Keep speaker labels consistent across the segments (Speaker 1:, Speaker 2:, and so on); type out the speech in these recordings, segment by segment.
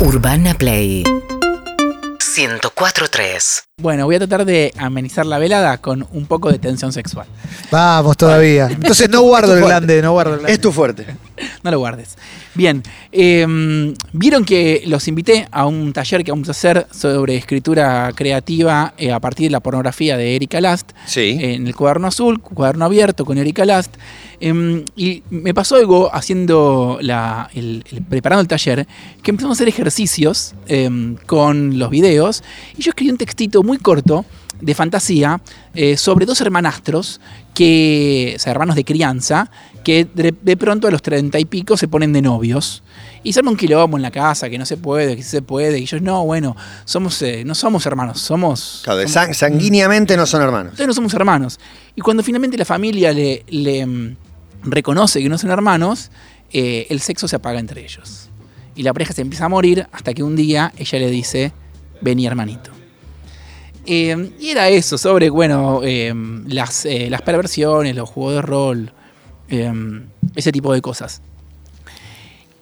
Speaker 1: Urbana Play 104.3
Speaker 2: Bueno, voy a tratar de amenizar la velada con un poco de tensión sexual.
Speaker 3: Vamos todavía. Entonces no guardo el grande, no guardo el grande.
Speaker 4: Es tu fuerte.
Speaker 2: No lo guardes. Bien, eh, vieron que los invité a un taller que vamos a hacer sobre escritura creativa eh, a partir de la pornografía de Erika Last.
Speaker 4: Sí.
Speaker 2: En el cuaderno azul, cuaderno abierto con Erika Last. Eh, y me pasó algo haciendo la, el- el- preparando el taller, que empezamos a hacer ejercicios eh, con los videos. Y yo escribí un textito muy corto de fantasía eh, sobre dos hermanastros que, o sea, hermanos de crianza, que de, de pronto a los treinta y pico se ponen de novios. Y arma un quilombo en la casa, que no se puede, que sí se puede. Y ellos, no, bueno, somos, eh, no somos hermanos, somos...
Speaker 4: Claro, de
Speaker 2: somos-
Speaker 4: sang- sanguíneamente no son hermanos.
Speaker 2: entonces no somos hermanos. Y cuando finalmente la familia le, le, mm, reconoce que no son hermanos, eh, el sexo se apaga entre ellos. Y la pareja se empieza a morir hasta que un día ella le dice, vení hermanito. Eh, y era eso, sobre, bueno, eh, las, eh, las perversiones, los juegos de rol, eh, ese tipo de cosas.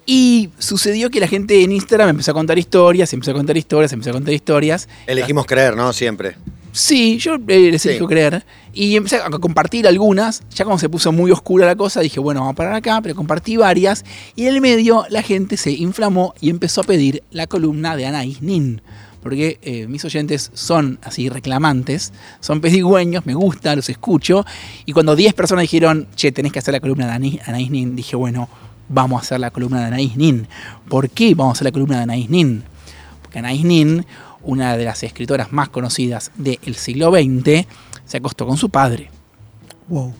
Speaker 2: Y sucedió que la gente en Instagram empezó a contar historias, empezó a contar historias, empezó a contar historias.
Speaker 4: Elegimos creer, ¿no? Siempre.
Speaker 2: Sí, yo eh, les
Speaker 4: Sí.
Speaker 2: elijo creer. Y empecé a compartir algunas. Ya cuando se puso muy oscura la cosa, dije, bueno, vamos a parar acá, pero compartí varias. Y en el medio la gente se inflamó y empezó a pedir la columna de Anaís Nin. Porque eh, mis oyentes son así reclamantes, son pedigüeños, me gusta, los escucho. Y cuando 10 personas dijeron, che, tenés que hacer la columna de Anaís Nin, dije, bueno, vamos a hacer la columna de Anaís Nin. ¿Por qué vamos a hacer la columna de Anaís Nin? Porque Anaís Nin, una de las escritoras más conocidas del siglo XX, se acostó con su padre.
Speaker 3: Wow.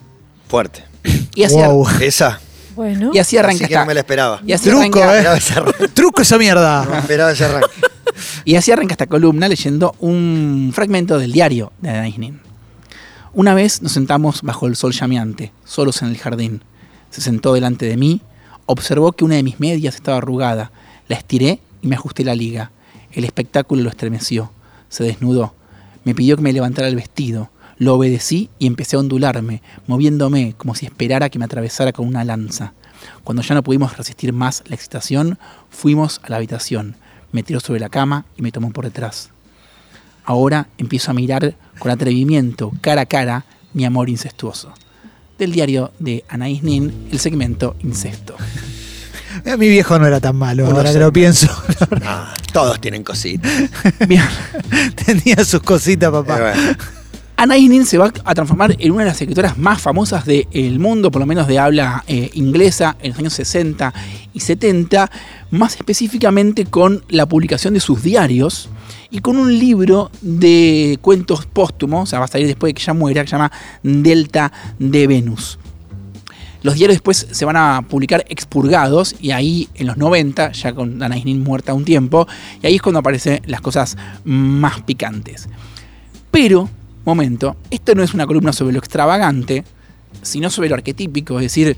Speaker 4: Fuerte.
Speaker 2: Y así,
Speaker 3: Wow.
Speaker 4: Esa.
Speaker 5: Bueno,
Speaker 2: y así arranca
Speaker 4: Así que no me la esperaba.
Speaker 2: y así
Speaker 3: Truco,
Speaker 2: arranca-
Speaker 3: ¿eh? Truco esa
Speaker 4: No
Speaker 3: mierda.
Speaker 4: esperaba ese arranque.
Speaker 2: Y así arranca esta columna leyendo un fragmento del diario de Anaïs Nin. Una vez nos sentamos bajo el sol llameante, solos en el jardín. Se sentó delante de mí, observó que una de mis medias estaba arrugada. La estiré y me ajusté la liga. El espectáculo lo estremeció. Se desnudó. Me pidió que me levantara el vestido. Lo obedecí y empecé a ondularme, moviéndome como si esperara que me atravesara con una lanza. Cuando ya no pudimos resistir más la excitación, fuimos a la habitación. Me tiró sobre la cama y me tomó por detrás. Ahora empiezo a mirar con atrevimiento, cara a cara, mi amor incestuoso. Del diario de Anaís Nin, el segmento Incesto.
Speaker 3: Eh, Mi viejo no era tan malo,
Speaker 4: Uno
Speaker 3: ahora que lo pienso.
Speaker 4: Ah, todos tienen cositas.
Speaker 2: Bien,
Speaker 3: Tenía sus cositas,
Speaker 4: Eh,
Speaker 3: papá.
Speaker 4: bueno.
Speaker 2: Anaïs Nin se va a transformar en una de las escritoras más famosas del mundo, por lo menos de habla eh, inglesa, en los años 60 y 70, más específicamente con la publicación de sus diarios y con un libro de cuentos póstumos, o sea, va a salir después de que ella muera, que se llama Delta de Venus. Los diarios después se van a publicar expurgados y ahí en los 90, ya con Anaïs Nin muerta un tiempo, y ahí es cuando aparecen las cosas más picantes. Pero, momento, esto no es una columna sobre lo extravagante, sino sobre lo arquetípico, es decir,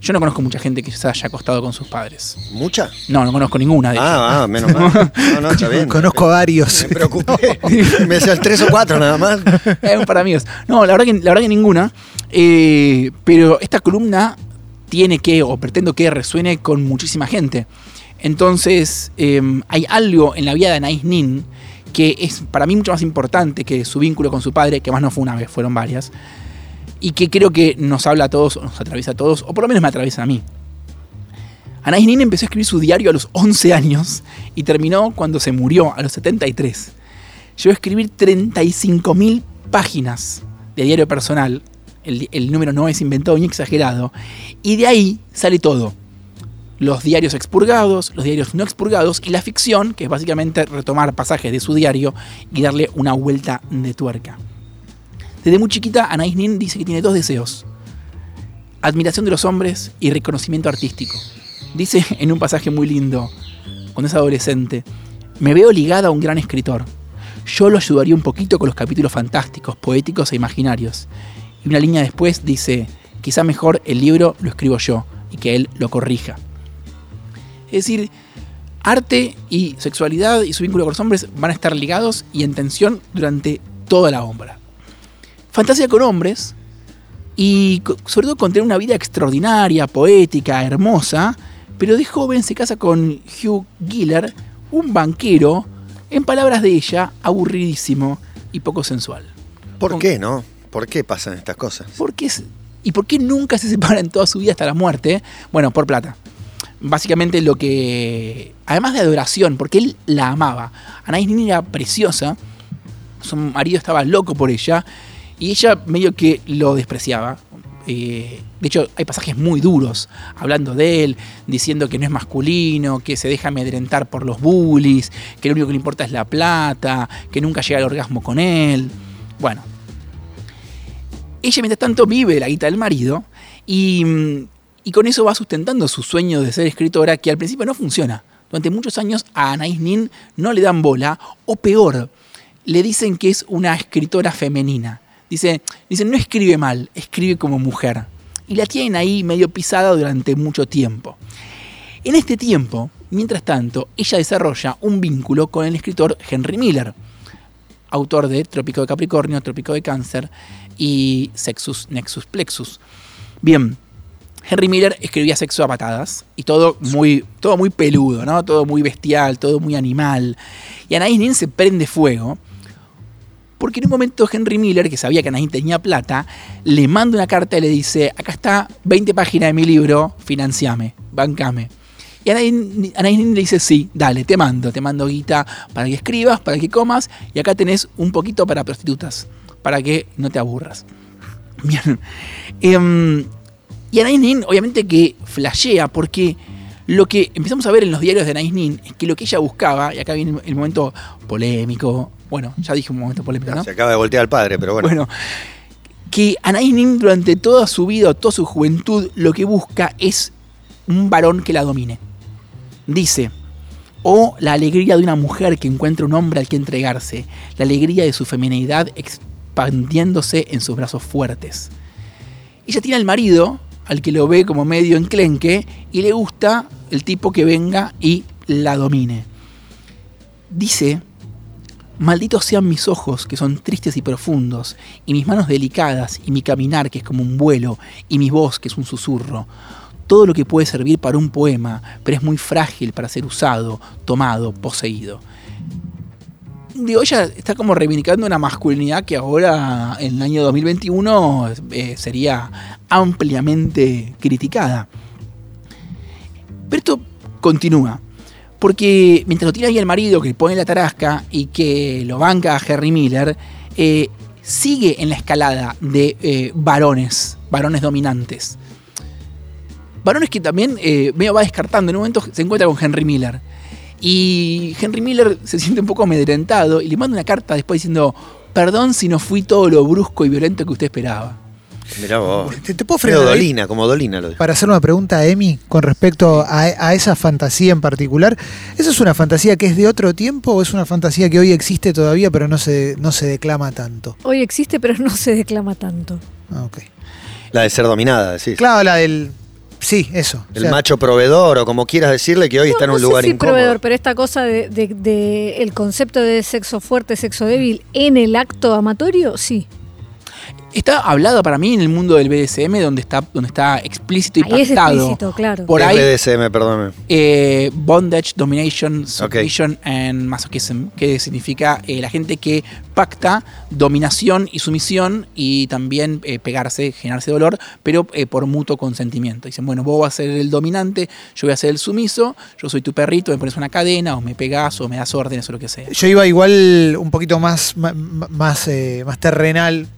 Speaker 2: yo no conozco mucha gente que se haya acostado con sus padres.
Speaker 4: ¿Mucha?
Speaker 2: No, no conozco ninguna de ellas.
Speaker 4: Ah, ah, menos mal. No, no, está bien.
Speaker 3: Conozco a varios.
Speaker 4: Me preocupé. Me decía el tres o cuatro nada más.
Speaker 2: Es un para amigos. No, la verdad que, la verdad que ninguna. Eh, pero esta columna tiene que, o pretendo que resuene con muchísima gente. Entonces, eh, hay algo en la vida de Anaïs Nin que es para mí mucho más importante que su vínculo con su padre, que más no fue una vez, fueron varias, y que creo que nos habla a todos, o nos atraviesa a todos, o por lo menos me atraviesa a mí. Anaïs Nin empezó a escribir su diario a los 11 años y terminó cuando se murió a los 73. Llegó a escribir 35.000 páginas de diario personal. El número no es inventado ni exagerado. Y de ahí sale todo. Los diarios expurgados, los diarios no expurgados y la ficción, que es básicamente retomar pasajes de su diario y darle una vuelta de tuerca. Desde muy chiquita, Anaïs Nin dice que tiene dos deseos. Admiración de los hombres y reconocimiento artístico. Dice en un pasaje muy lindo, cuando es adolescente, me veo ligada a un gran escritor. Yo lo ayudaría un poquito con los capítulos fantásticos, poéticos e imaginarios. Y una línea después dice, quizá mejor el libro lo escribo yo y que él lo corrija. Es decir, arte y sexualidad y su vínculo con los hombres van a estar ligados y en tensión durante toda la obra. Fantasía con hombres y sobre todo con tener una vida extraordinaria, poética, hermosa, pero de joven se casa con Hugh Giller, un banquero, en palabras de ella, aburridísimo y poco sensual.
Speaker 4: ¿Por
Speaker 2: Con-
Speaker 4: qué, no? ¿Por qué pasan estas cosas?
Speaker 2: ¿Por qué es- ¿Y por qué nunca se separa en toda su vida hasta la muerte? Bueno, por plata. Básicamente lo que... Además de adoración, porque él la amaba. Anais Nin era preciosa, su marido estaba loco por ella, y ella medio que lo despreciaba. Eh, de hecho, hay pasajes muy duros hablando de él, diciendo que no es masculino, que se deja amedrentar por los bullies, que lo único que le importa es la plata, que nunca llega al orgasmo con él. Bueno, ella mientras tanto vive la guita del marido y, mm, y con eso va sustentando su sueño de ser escritora que al principio no funciona. Durante muchos años a Anais Nin no le dan bola o peor, le dicen que es una escritora femenina. Dice, dicen no escribe mal, escribe como mujer. Y la tienen ahí medio pisada durante mucho tiempo. En este tiempo, mientras tanto, ella desarrolla un vínculo con el escritor Henry Miller, autor de Trópico de Capricornio, Trópico de Cáncer y Sexus Nexus Plexus. Bien, Henry Miller escribía sexo a patadas y todo muy, todo muy peludo, ¿no? Todo muy bestial, todo muy animal. Y Anaïs Nin se prende fuego porque en un momento Henry Miller, que sabía que Anaïs tenía plata, le manda una carta y le dice, acá está 20 páginas de mi libro, financiame, bancame. Y Anaïs Nin le dice, sí, dale, te mando, te mando guita para que escribas, para que comas, y acá tenés un poquito para prostitutas, para que no te aburras. Bien. Em, y Anaïs Nin, obviamente que flashea, porque lo que empezamos a ver en los diarios de Anaïs Nin es que lo que ella buscaba, y acá viene el momento polémico, bueno, ya dije un momento polémico, ¿no?
Speaker 4: Se acaba de voltear al padre, pero bueno.
Speaker 2: Bueno, que Anaïs Nin durante toda su vida, toda su juventud, lo que busca es un varón que la domine. Dice, o la alegría de una mujer que encuentra un hombre al que entregarse, la alegría de su feminidad expandiéndose en sus brazos fuertes. Ella tiene al marido, al que lo ve como medio enclenque, y le gusta el tipo que venga y la domine. Dice Malditos sean mis ojos, que son tristes y profundos, y mis manos delicadas, y mi caminar, que es como un vuelo, y mi voz, que es un susurro. Todo lo que puede servir para un poema, pero es muy frágil para ser usado, tomado, poseído. Digo, ella está como reivindicando una masculinidad que ahora, en el año 2021, eh, sería ampliamente criticada. Pero esto continúa. Porque mientras lo tiene ahí el marido que pone la tarasca y que lo banca a Henry Miller, eh, sigue en la escalada de eh, varones, varones dominantes. Varones que también eh, va descartando. En un momento se encuentra con Henry Miller. Y Henry Miller se siente un poco amedrentado y le manda una carta después diciendo, perdón si no fui todo lo brusco y violento que usted esperaba.
Speaker 4: Mirá vos.
Speaker 3: ¿Te, te puedo frenar ahí
Speaker 4: Dolina, como Dolina lo dijo.
Speaker 3: para hacer una pregunta a Emi con respecto a, a esa fantasía en particular? ¿Esa es una fantasía que es de otro tiempo o es una fantasía que hoy existe todavía pero no se, no se declama tanto?
Speaker 1: Hoy existe, pero no se declama tanto.
Speaker 3: Ah, ok.
Speaker 4: La de ser dominada, decís.
Speaker 3: Claro, la del... Sí, eso.
Speaker 4: El
Speaker 3: O sea,
Speaker 4: macho proveedor, o como quieras decirle, que hoy está en
Speaker 1: no
Speaker 4: un
Speaker 1: sé
Speaker 4: lugar
Speaker 1: si
Speaker 4: incómodo.
Speaker 1: proveedor, pero esta cosa de, de- de el concepto de sexo fuerte, sexo débil en el acto amatorio, sí.
Speaker 2: Está hablado para mí en el mundo del BDSM donde está, donde está explícito y
Speaker 1: Ahí es
Speaker 2: pactado.
Speaker 1: explícito, claro.
Speaker 2: Por
Speaker 4: ¿Qué
Speaker 2: ahí,
Speaker 4: es BDSM, perdóname.
Speaker 2: eh, bondage, domination, submission and masochism, que significa eh, la gente que pacta dominación y sumisión y también eh, pegarse, generarse dolor, pero eh, por mutuo consentimiento. Dicen, bueno, vos vas a ser el dominante, yo voy a ser el sumiso, yo soy tu perrito, me pones una cadena, o me pegas, o me das órdenes, o lo que sea.
Speaker 3: Yo iba igual un poquito más, más, eh, más terrenal,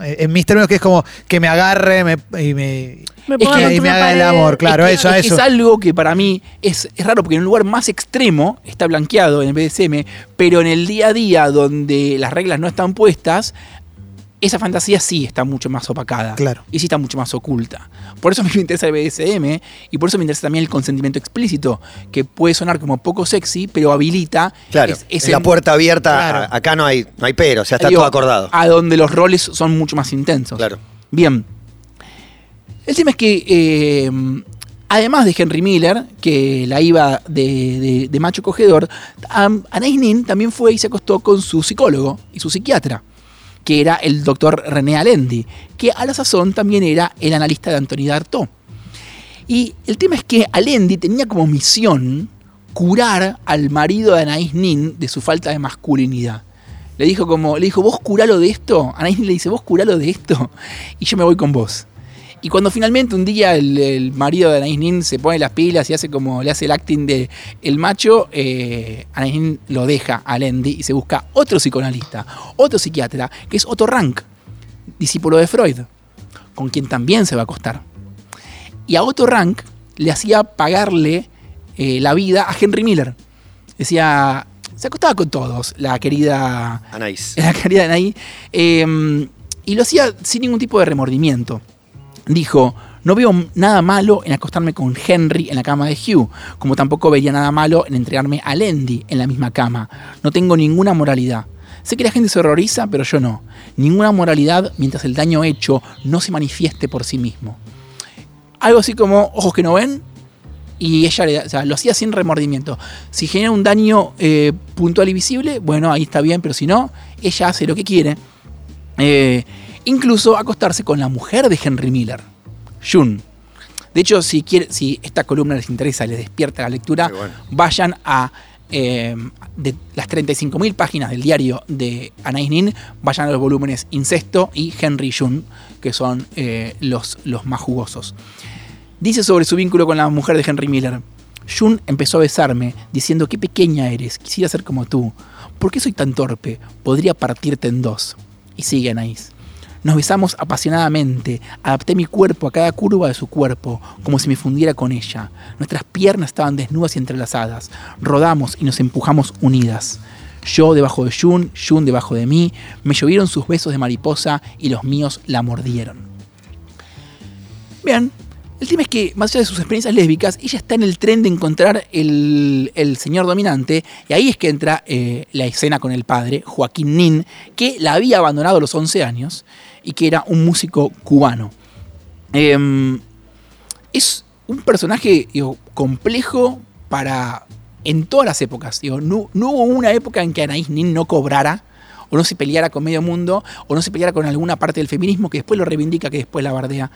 Speaker 3: en mis términos, que es como que me agarre y me,
Speaker 1: Me ponga
Speaker 3: que- y me haga el amor, claro,
Speaker 2: es que-
Speaker 3: eso,
Speaker 2: es
Speaker 3: eso.
Speaker 2: Es algo que para mí es, es raro porque en un lugar más extremo está blanqueado en el BDSM, pero en el día a día donde las reglas no están puestas, esa fantasía sí está mucho más opacada.
Speaker 3: Claro.
Speaker 2: Y sí está mucho más oculta. Por eso a mí me interesa el BDSM y por eso me interesa también el consentimiento explícito, que puede sonar como poco sexy, pero habilita.
Speaker 4: Claro,
Speaker 2: es- es
Speaker 4: es la puerta abierta,
Speaker 3: Claro.
Speaker 4: a- acá no hay, no hay pero, o sea, está
Speaker 2: digo,
Speaker 4: todo acordado.
Speaker 2: A donde los roles son mucho más intensos.
Speaker 4: Claro.
Speaker 2: Bien. El tema es que, eh, además de Henry Miller, que la iba de, macho cogedor, Anais Nin también fue y se acostó con su psicólogo y su psiquiatra, que era el doctor René Alendi, que a la sazón también era el analista de Anthony Darto. Y el tema es que Alendi tenía como misión curar al marido de Anaïs Nin de su falta de masculinidad. Le dijo como, le dijo, vos curalo de esto. Anaïs Nin le dice, vos curalo de esto. Y yo me voy con vos. Y cuando finalmente un día el, el marido de Anaïs Nin se pone las pilas y hace como le hace el acting de el macho, eh, Anaïs Nin lo deja a Lendi y se busca otro psicoanalista, otro psiquiatra, que es Otto Rank, discípulo de Freud, con quien también se va a acostar. Y a Otto Rank le hacía pagarle eh, la vida a Henry Miller. Decía, se acostaba con todos, la querida
Speaker 4: Anaís.
Speaker 2: la querida eh, y lo hacía sin ningún tipo de remordimiento. Dijo, no veo nada malo en acostarme con Henry en la cama de Hugh, como tampoco vería nada malo en entregarme a Lendy en la misma cama. No tengo ninguna moralidad. Sé que la gente se horroriza, pero yo no. Ninguna moralidad mientras el daño hecho no se manifieste por sí mismo. Algo así como ojos que no ven, y ella lo hacía sin remordimiento. Si genera un daño eh, puntual y visible, bueno, ahí está bien, pero si no, ella hace lo que quiere. Eh, incluso acostarse con la mujer de Henry Miller, June. De hecho, si, quiere, si esta columna les interesa, les despierta la lectura,
Speaker 4: bueno.
Speaker 2: vayan a eh, de las 35.000 páginas del diario de Anais Nin, vayan a los volúmenes Incesto y Henry June, que son eh, los, los más jugosos. Dice sobre su vínculo con la mujer de Henry Miller. June empezó a besarme, diciendo qué pequeña eres, quisiera ser como tú. ¿Por qué soy tan torpe? Podría partirte en dos. Y sigue Anaís. Nos besamos apasionadamente, adapté mi cuerpo a cada curva de su cuerpo, como si me fundiera con ella. Nuestras piernas estaban desnudas y entrelazadas. Rodamos y nos empujamos unidas. Yo debajo de June, June debajo de mí, me llovieron sus besos de mariposa y los míos la mordieron. Vean, el tema es que, más allá de sus experiencias lésbicas, ella está en el tren de encontrar el, señor dominante, y ahí es que entra eh, la escena con el padre, Joaquín Nin, que la había abandonado a los 11 años y que era un músico cubano. Em, es un personaje complejo para. en todas las épocas. No, no hubo una época en que Anaís Nin no cobrara, o no se peleara con medio mundo, o no se peleara con alguna parte del feminismo que después lo reivindica, que después la bardea.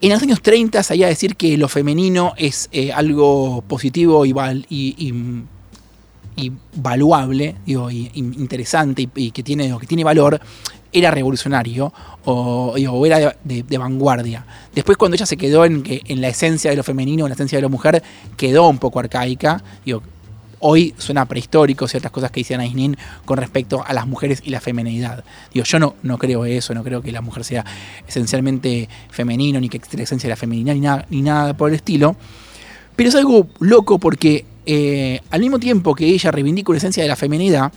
Speaker 2: En los años 30 se a decir que lo femenino es eh, algo positivo y, val- y- valuable, digo, interesante y, que, tiene, que tiene valor, era revolucionario o, era de, vanguardia. Después cuando ella se quedó en, en la esencia de lo femenino, en la esencia de la mujer, quedó un poco arcaica. Digo, hoy suena prehistórico ciertas cosas que dice Anais Nin con respecto a las mujeres y la femenidad. Digo, yo no, no creo eso, no creo que la mujer sea esencialmente femenino, ni que existe la esencia de la feminidad, ni nada, ni nada por el estilo. Pero es algo loco porque eh, al mismo tiempo que ella reivindica una esencia de la feminidad,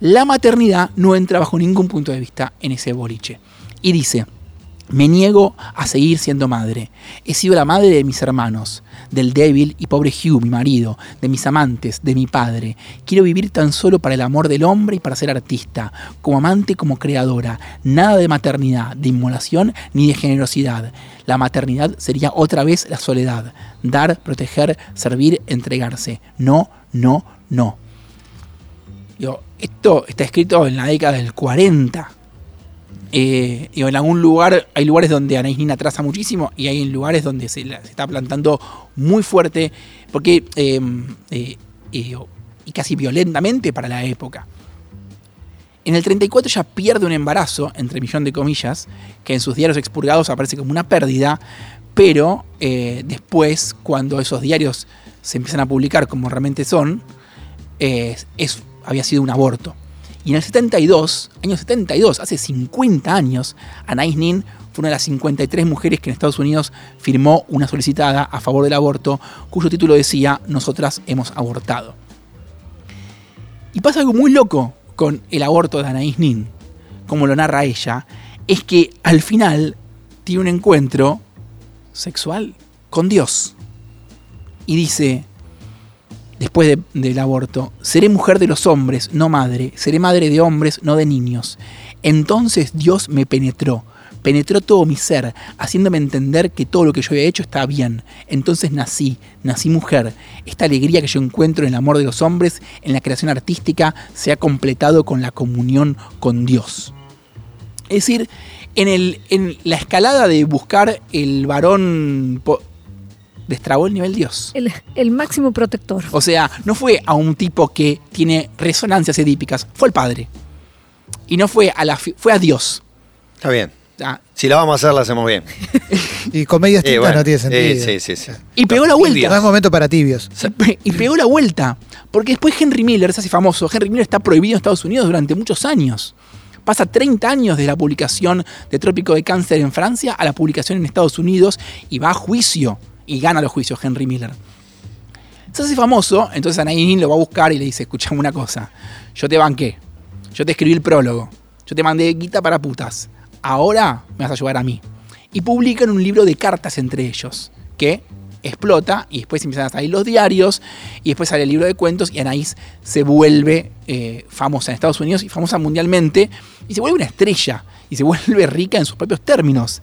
Speaker 2: la maternidad no entra bajo ningún punto de vista en ese boliche. Y dice, me niego a seguir siendo madre. He sido la madre de mis hermanos, del débil y pobre Hugh, mi marido, de mis amantes, de mi padre. Quiero vivir tan solo para el amor del hombre y para ser artista, como amante, como creadora. Nada de maternidad, de inmolación ni de generosidad. La maternidad sería otra vez la soledad. Dar, proteger, servir, entregarse. No, no, no. Digo, esto está escrito en la década del 40. Eh, en algún lugar, hay lugares donde Anais Nin atrasa muchísimo y hay lugares donde se, la- está plantando muy fuerte, porque eh, eh, y casi violentamente para la época. En el 34 ya pierde un embarazo, entre millón de comillas, que en sus diarios expurgados aparece como una pérdida, pero eh, después, cuando esos diarios se empiezan a publicar como realmente son, eh, es, había sido un aborto. Y en el 72, año 72, hace 50 años, Anais Nin fue una de las 53 mujeres que en Estados Unidos firmó una solicitada a favor del aborto, cuyo título decía, Nosotras hemos abortado. Y pasa algo muy loco con el aborto de Anaïs Nin, como lo narra ella, es que al final tiene un encuentro sexual con Dios. Y dice, después de- del aborto, seré mujer de los hombres, no madre, seré madre de hombres, no de niños. Entonces Dios me penetró, penetró todo mi ser, haciéndome entender que todo lo que yo había hecho estaba bien. Entonces nací, nací mujer. Esta alegría que yo encuentro en el amor de los hombres, en la creación artística, se ha completado con la comunión con Dios. Es decir, en, el, en la escalada de buscar el varón destrabó el nivel Dios.
Speaker 1: El, el máximo protector.
Speaker 2: O sea, no fue a un tipo que tiene resonancias edípicas, fue el padre. Y no fue a la fi- fue a Dios.
Speaker 4: Está bien.
Speaker 2: Sea,
Speaker 4: Si la vamos a hacer, la hacemos bien.
Speaker 3: Y comedias
Speaker 4: Eh,
Speaker 3: tintas
Speaker 4: bueno,
Speaker 3: no tiene
Speaker 4: eh,
Speaker 3: sentido.
Speaker 4: sí, sí, sí.
Speaker 2: y pegó la
Speaker 3: No
Speaker 2: vuelta.
Speaker 3: es momento para tibios.
Speaker 2: Y pe- Y pegó la vuelta. Porque después Henry Miller se hace famoso. Henry Miller está prohibido en Estados Unidos durante muchos años. Pasa 30 años de la publicación de Trópico de Cáncer en Francia a la publicación en Estados Unidos y va a juicio. Y gana los juicios Henry Miller. Se hace famoso, entonces Anaïs Nin lo va a buscar y le dice, escuchame una cosa, yo te banqué, yo te escribí el prólogo, yo te mandé guita para putas, ahora me vas a ayudar a mí. Y publican un libro de cartas entre ellos, que explota y después empiezan a salir los diarios y después sale el libro de cuentos y Anaís se vuelve eh, famosa en Estados Unidos y famosa mundialmente y se vuelve una estrella y se vuelve rica en sus propios términos.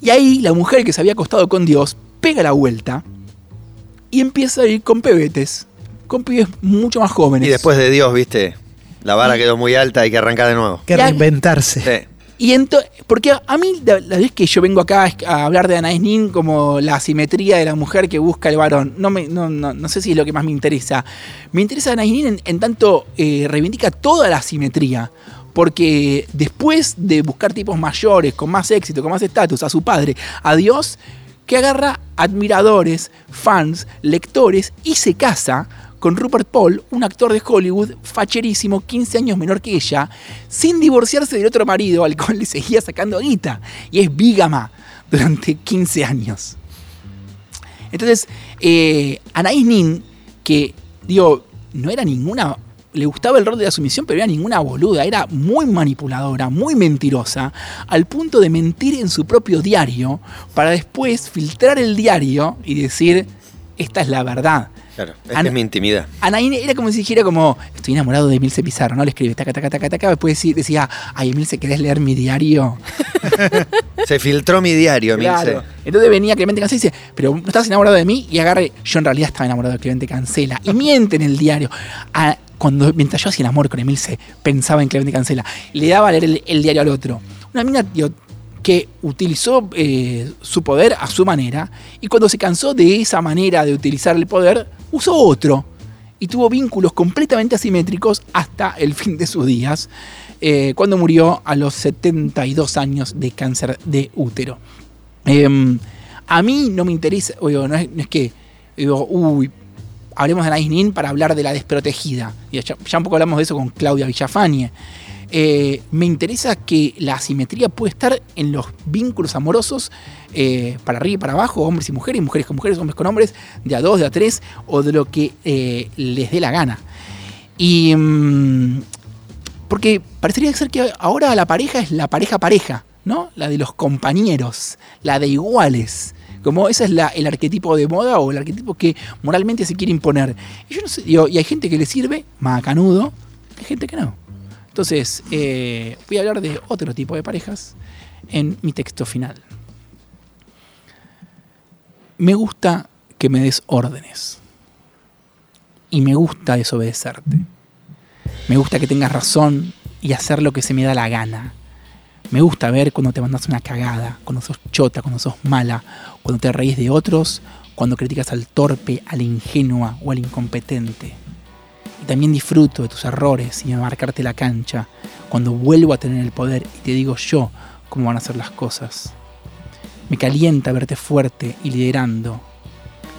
Speaker 2: Y ahí la mujer que se había acostado con Dios pega la vuelta y empieza a ir con pebetes, con pibes mucho más jóvenes.
Speaker 4: Y después de Dios, viste, la vara quedó muy alta, hay que arrancar de nuevo.
Speaker 3: Que reinventarse.
Speaker 4: Sí.
Speaker 2: Y ento- porque a, a mí, la, la vez que yo vengo acá a hablar de Anaïs Nin como la asimetría de la mujer que busca el varón, no, me, no, no, no sé si es lo que más me interesa. Me interesa Anaïs Nin en, en tanto eh, reivindica toda la asimetría. Porque después de buscar tipos mayores, con más éxito, con más estatus, a su padre, a Dios, que agarra admiradores, fans, lectores y se casa con Rupert Paul, un actor de Hollywood facherísimo, 15 años menor que ella, sin divorciarse del otro marido al cual le seguía sacando guita. Y es bígama durante 15 años. Entonces, eh, Anaïs Nin, que, digo, no era ninguna. Le gustaba el rol de la sumisión, pero era ninguna boluda. Era muy manipuladora, muy mentirosa, al punto de mentir en su propio diario para después filtrar el diario y decir: Esta es la verdad.
Speaker 4: Claro, esta
Speaker 2: Ana-
Speaker 4: es mi intimidad.
Speaker 2: Anaín era como si dijera como, estoy enamorado de Emilce Pizarro, ¿no? Le escribe, taca, taca, taca, taca, después decía- ay, Emilce, ¿querés leer mi diario?
Speaker 4: Se filtró mi diario,
Speaker 2: Claro. Entonces venía Clemente Cancela y dice, pero no estás enamorado de mí, y agarre, yo en realidad estaba enamorado de Clemente Cancela, y miente en el diario. Cuando, mientras yo hacía el amor con Emilce, pensaba en Clemente Cancela, le daba a leer el, el diario al otro. Una mina, tío, que utilizó eh, su poder a su manera, y cuando se cansó de esa manera de utilizar el poder, usó otro. Y tuvo vínculos completamente asimétricos hasta el fin de sus días, eh, cuando murió a los 72 años de cáncer de útero. Em, a mí no me interesa, oigo, no, es, no es que digo, uy, hablemos de Anaïs Nin para hablar de la desprotegida. Ya, ya un poco hablamos de eso con Claudia Villafañe. Eh, me interesa que la asimetría puede estar en los vínculos amorosos eh, para arriba y para abajo, hombres y mujeres, mujeres con mujeres, hombres con hombres, de a dos, de a tres, o de lo que eh, les dé la gana. Y. mm, porque parecería ser que ahora la pareja es la pareja pareja, ¿no? La de los compañeros, la de iguales. Como ese es el arquetipo de moda o el arquetipo que moralmente se quiere imponer. Y yo y hay gente que le sirve, macanudo, hay gente que no. Entonces, eh, voy a hablar de otro tipo de parejas en mi texto final. Me gusta que me des órdenes. Y me gusta desobedecerte. Me gusta que tengas razón y hacer lo que se me da la gana. Me gusta ver cuando te mandas una cagada, cuando sos chota, cuando sos mala, cuando te reís de otros, cuando criticas al torpe, al ingenua o al incompetente. Y también disfruto de tus errores y de marcarte la cancha, cuando vuelvo a tener el poder y te digo yo cómo van a ser las cosas. Me calienta verte fuerte y liderando.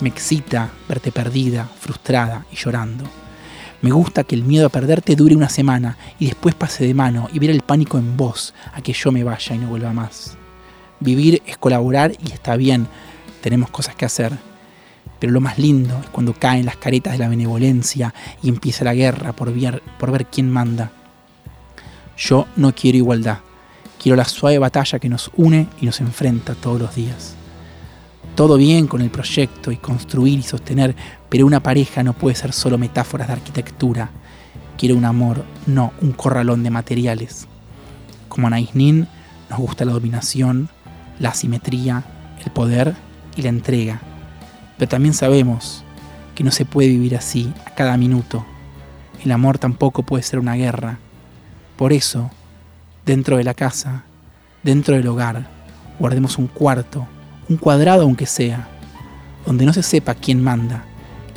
Speaker 2: Me excita verte perdida, frustrada y llorando. Me gusta que el miedo a perderte dure una semana y después pase de mano y ver el pánico en vos a que yo me vaya y no vuelva más. Vivir es colaborar y está bien, tenemos cosas que hacer. Pero lo más lindo es cuando caen las caretas de la benevolencia y empieza la guerra por ver, por ver quién manda. Yo no quiero igualdad, quiero la suave batalla que nos une y nos enfrenta todos los días. Todo bien con el proyecto y construir y sostener, pero una pareja no puede ser solo metáforas de arquitectura. Quiero un amor, no un corralón de materiales. Como Anais Nin, nos gusta la dominación, la asimetría, el poder y la entrega. Pero también sabemos que no se puede vivir así a cada minuto. El amor tampoco puede ser una guerra. Por eso, dentro de la casa, dentro del hogar, guardemos un cuarto, un cuadrado aunque sea,
Speaker 6: donde no se sepa quién manda,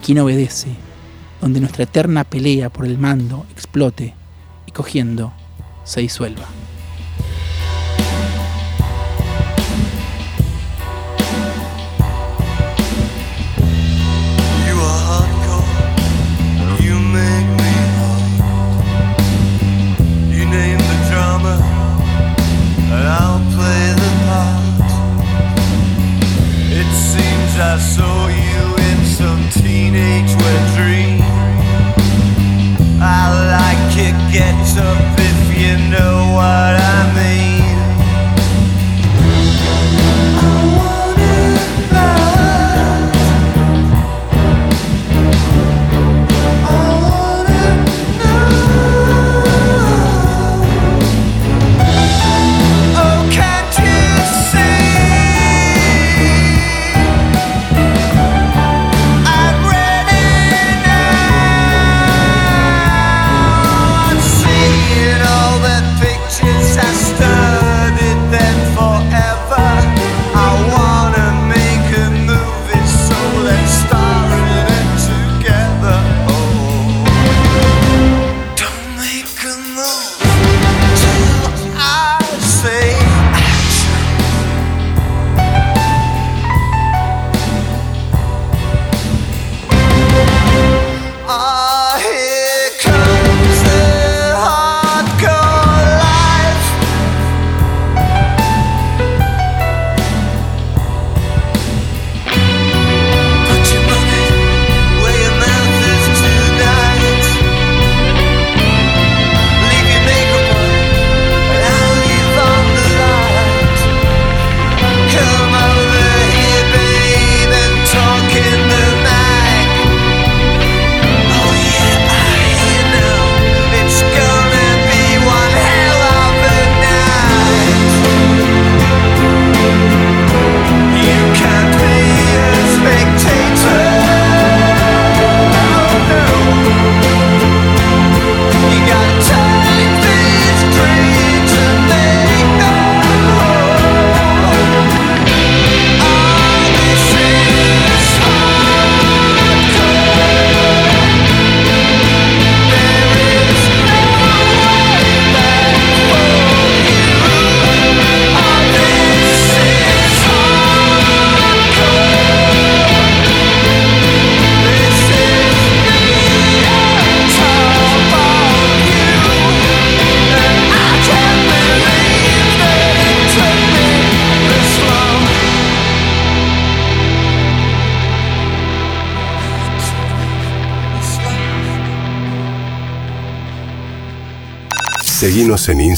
Speaker 6: quien obedece, donde nuestra eterna pelea por el mando explote y cogiendo se disuelva.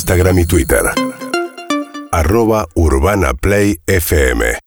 Speaker 7: Instagram y Twitter. Arroba Urbana Play FM.